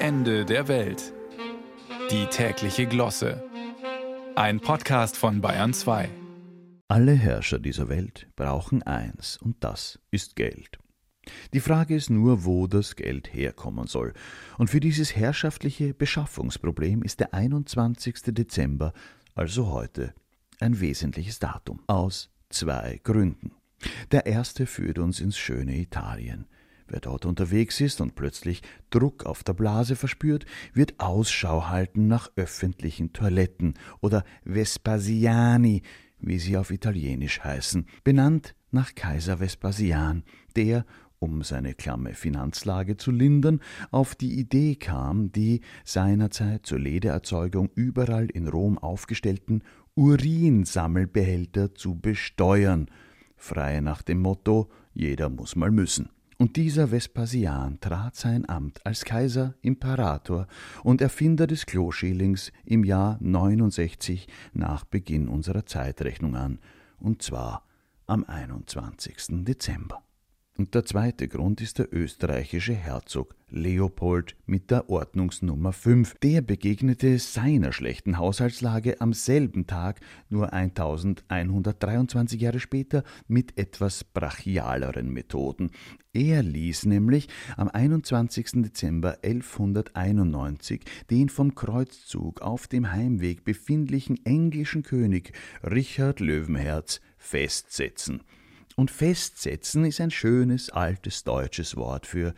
Ende der Welt. Die tägliche Glosse. Ein Podcast von Bayern 2. Alle Herrscher dieser Welt brauchen eins, und das ist Geld. Die Frage ist nur, wo das Geld herkommen soll. Und für dieses herrschaftliche Beschaffungsproblem ist der 21. Dezember, also heute, ein wesentliches Datum. Aus zwei Gründen. Der erste führt uns ins schöne Italien. Wer dort unterwegs ist und plötzlich Druck auf der Blase verspürt, wird Ausschau halten nach öffentlichen Toiletten oder Vespasiani, wie sie auf Italienisch heißen, benannt nach Kaiser Vespasian, der, um seine klamme Finanzlage zu lindern, auf die Idee kam, die seinerzeit zur Ledererzeugung überall in Rom aufgestellten Urinsammelbehälter zu besteuern, frei nach dem Motto jeder muss mal müssen. Und dieser Vespasian trat sein Amt als Kaiser, Imperator und Erfinder des Kloschilings im Jahr 69 nach Beginn unserer Zeitrechnung an, und zwar am 21. Dezember. Und der zweite Grund ist der österreichische Herzog Leopold mit der Ordnungsnummer 5. Der begegnete seiner schlechten Haushaltslage am selben Tag, nur 1123 Jahre später, mit etwas brachialeren Methoden. Er ließ nämlich am 21. Dezember 1191 den vom Kreuzzug auf dem Heimweg befindlichen englischen König Richard Löwenherz festsetzen. Und festsetzen ist ein schönes altes deutsches Wort für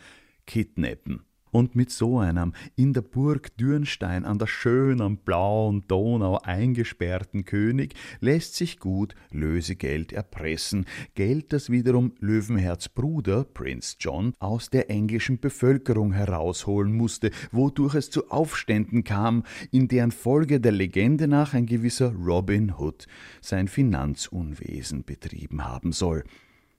kidnappen. Und mit so einem in der Burg Dürnstein an der schönen blauen Donau eingesperrten König lässt sich gut Lösegeld erpressen, Geld, das wiederum Löwenherz Bruder, Prince John, aus der englischen Bevölkerung herausholen musste, wodurch es zu Aufständen kam, in deren Folge der Legende nach ein gewisser Robin Hood sein Finanzunwesen betrieben haben soll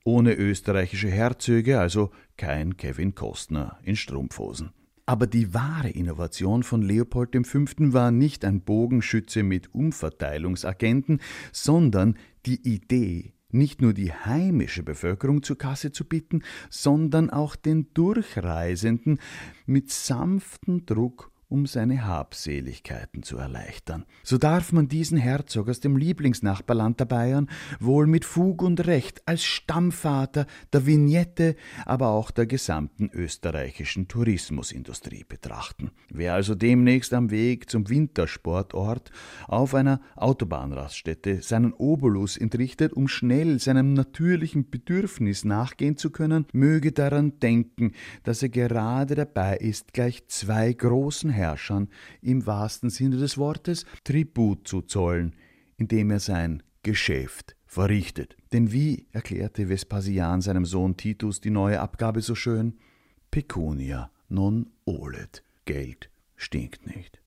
ohne österreichische Herzöge, also kein Kevin Costner in Strumpfhosen. Aber die wahre Innovation von Leopold V. war nicht ein Bogenschütze mit Umverteilungsagenten, sondern die Idee, nicht nur die heimische Bevölkerung zur Kasse zu bitten, sondern auch den Durchreisenden mit sanftem Druck um seine Habseligkeiten zu erleichtern. So darf man diesen Herzog aus dem Lieblingsnachbarland der Bayern wohl mit Fug und Recht als Stammvater der Vignette, aber auch der gesamten österreichischen Tourismusindustrie betrachten. Wer also demnächst am Weg zum Wintersportort auf einer Autobahnraststätte seinen Obolus entrichtet, um schnell seinem natürlichen Bedürfnis nachgehen zu können, möge daran denken, dass er gerade dabei ist, gleich zwei großen Herrschern im wahrsten Sinne des Wortes Tribut zu zollen, indem er sein Geschäft verrichtet. Denn wie erklärte Vespasian seinem Sohn Titus die neue Abgabe so schön? Pecunia non olet, Geld stinkt nicht.